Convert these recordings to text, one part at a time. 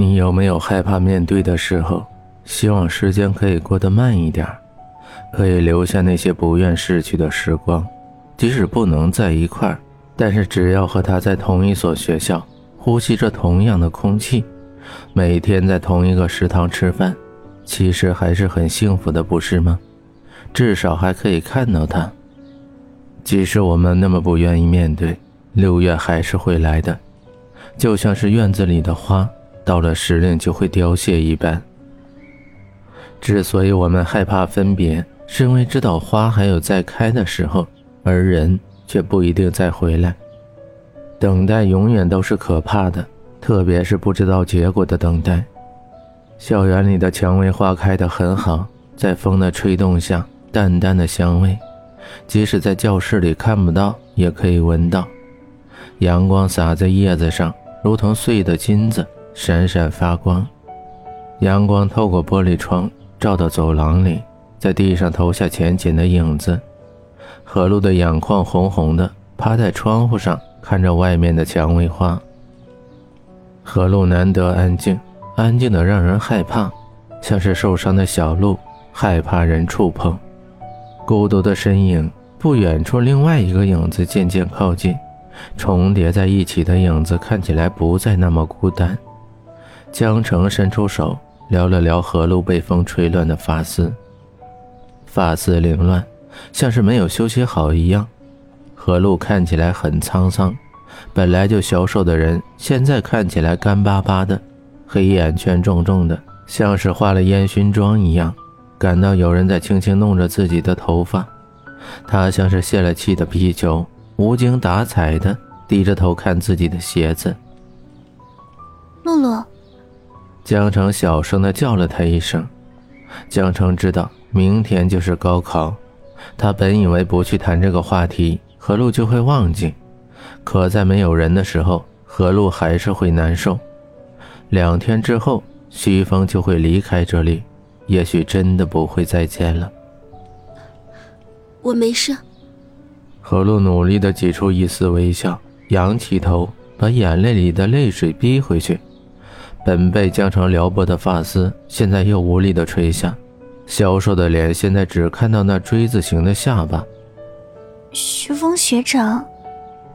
你有没有害怕面对的时候？希望时间可以过得慢一点，可以留下那些不愿逝去的时光。即使不能在一块儿，但是只要和他在同一所学校，呼吸着同样的空气，每天在同一个食堂吃饭，其实还是很幸福的，不是吗？至少还可以看到他。即使我们那么不愿意面对，六月还是会来的，就像是院子里的花。到了时令就会凋谢一般。之所以我们害怕分别，是因为知道花还有再开的时候，而人却不一定再回来。等待永远都是可怕的，特别是不知道结果的等待。校园里的蔷薇花开得很好，在风的吹动下，淡淡的香味，即使在教室里看不到，也可以闻到。阳光洒在叶子上，如同碎的金子。闪闪发光，阳光透过玻璃窗照到走廊里，在地上投下浅浅的影子。何露的眼眶红红的，趴在窗户上看着外面的蔷薇花。何露难得安静，安静的让人害怕，像是受伤的小鹿，害怕人触碰。孤独的身影，不远处另外一个影子渐渐靠近，重叠在一起的影子看起来不再那么孤单。江城伸出手撩了撩何露被风吹乱的发丝，发丝凌乱，像是没有休息好一样。何露看起来很沧桑，本来就消瘦的人，现在看起来干巴巴的，黑眼圈重重的，像是化了烟熏妆一样。感到有人在轻轻弄着自己的头发，他像是泄了气的皮球，无精打采的低着头看自己的鞋子。露露。江城小声的叫了他一声。江城知道明天就是高考，他本以为不去谈这个话题，何露就会忘记。可在没有人的时候，何露还是会难受。两天之后，徐峰就会离开这里，也许真的不会再见了。我没事。何露努力的挤出一丝微笑，仰起头，把眼泪里的泪水逼回去。本被江城撩拨的发丝，现在又无力的垂下，消瘦的脸现在只看到那锥子形的下巴。徐峰学长，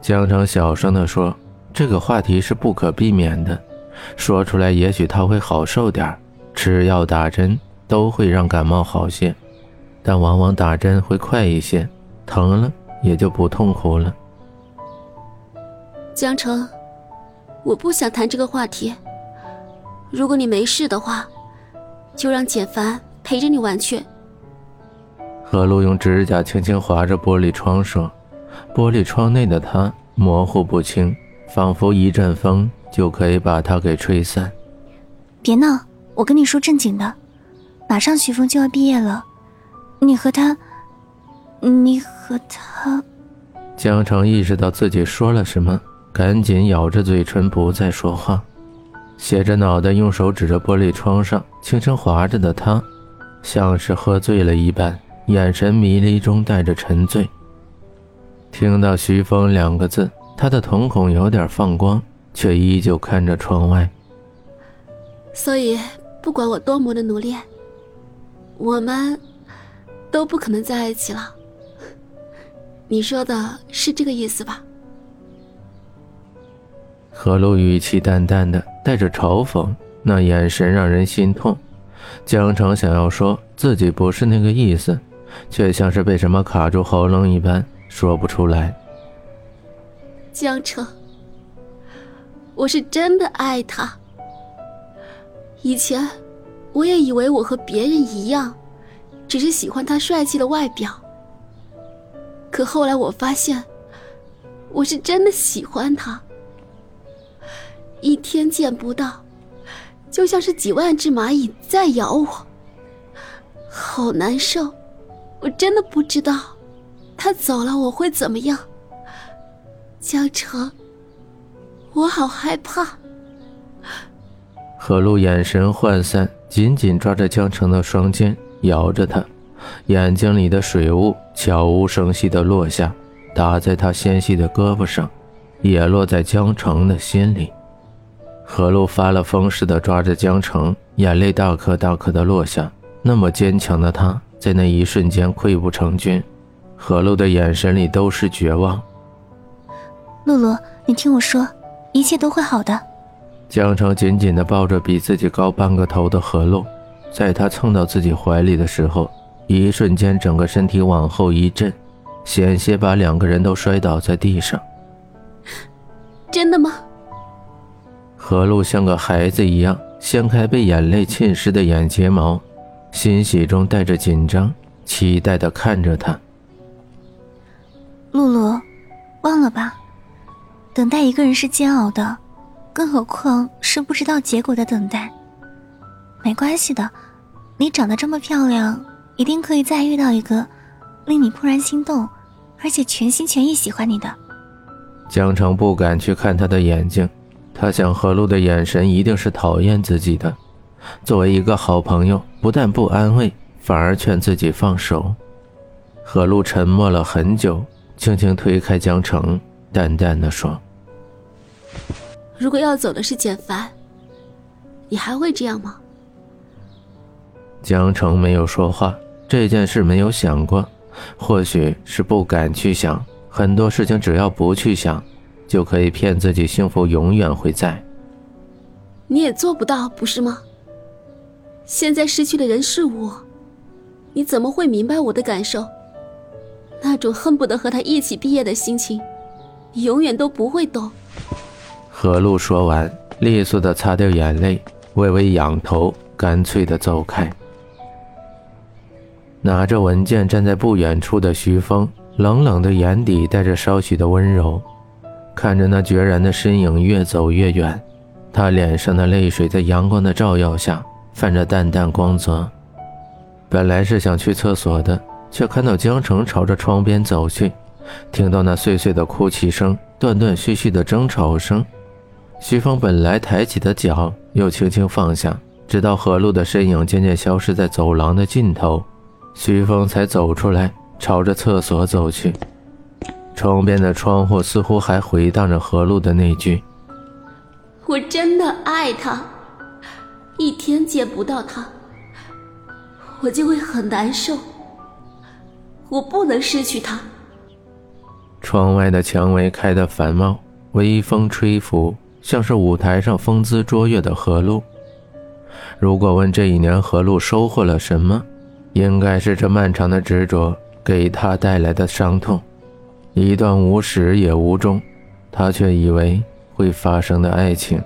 江城小声的说：“这个话题是不可避免的，说出来也许他会好受点吃药打针都会让感冒好些，但往往打针会快一些，疼了也就不痛苦了。”江城，我不想谈这个话题。如果你没事的话，就让简凡陪着你玩去。何露用指甲轻轻划着玻璃窗说：“玻璃窗内的他模糊不清，仿佛一阵风就可以把他给吹散。”别闹，我跟你说正经的，马上徐峰就要毕业了，你和他，你和他……江澄意识到自己说了什么，赶紧咬着嘴唇不再说话。斜着脑袋，用手指着玻璃窗上轻轻划着的他，像是喝醉了一般，眼神迷离中带着沉醉。听到“徐峰”两个字，他的瞳孔有点放光，却依旧看着窗外。所以，不管我多么的努力，我们都不可能在一起了。你说的是这个意思吧？何露语气淡淡的，带着嘲讽，那眼神让人心痛。江城想要说自己不是那个意思，却像是被什么卡住喉咙一般，说不出来。江城，我是真的爱他。以前，我也以为我和别人一样，只是喜欢他帅气的外表。可后来我发现，我是真的喜欢他。一天见不到，就像是几万只蚂蚁在咬我，好难受。我真的不知道，他走了我会怎么样。江城，我好害怕。何露眼神涣散，紧紧抓着江城的双肩，摇着他，眼睛里的水雾悄无声息地落下，打在他纤细的胳膊上，也落在江城的心里。何露发了疯似的抓着江城，眼泪大颗大颗的落下。那么坚强的他，在那一瞬间溃不成军。何露的眼神里都是绝望。露露，你听我说，一切都会好的。江城紧紧地抱着比自己高半个头的何露，在他蹭到自己怀里的时候，一瞬间整个身体往后一震，险些把两个人都摔倒在地上。真的吗？何露像个孩子一样掀开被眼泪浸湿的眼睫毛，欣喜中带着紧张，期待的看着他。露露，忘了吧，等待一个人是煎熬的，更何况是不知道结果的等待。没关系的，你长得这么漂亮，一定可以再遇到一个令你怦然心动，而且全心全意喜欢你的。江城不敢去看他的眼睛。他想，何露的眼神一定是讨厌自己的。作为一个好朋友，不但不安慰，反而劝自己放手。何露沉默了很久，轻轻推开江城，淡淡的说：“如果要走的是简凡，你还会这样吗？”江城没有说话，这件事没有想过，或许是不敢去想。很多事情，只要不去想。就可以骗自己，幸福永远会在。你也做不到，不是吗？现在失去的人是我，你怎么会明白我的感受？那种恨不得和他一起毕业的心情，你永远都不会懂。何露说完，利索的擦掉眼泪，微微仰头，干脆的走开。拿着文件站在不远处的徐峰，冷冷的眼底带着稍许的温柔。看着那决然的身影越走越远，他脸上的泪水在阳光的照耀下泛着淡淡光泽。本来是想去厕所的，却看到江城朝着窗边走去，听到那碎碎的哭泣声、断断续续的争吵声。徐峰本来抬起的脚又轻轻放下，直到何露的身影渐渐消失在走廊的尽头，徐峰才走出来，朝着厕所走去。窗边的窗户似乎还回荡着何露的那句：“我真的爱他，一天见不到他，我就会很难受。我不能失去他。”窗外的蔷薇开得繁茂，微风吹拂，像是舞台上风姿卓越的何露。如果问这一年何露收获了什么，应该是这漫长的执着给他带来的伤痛。一段无始也无终，他却以为会发生的爱情。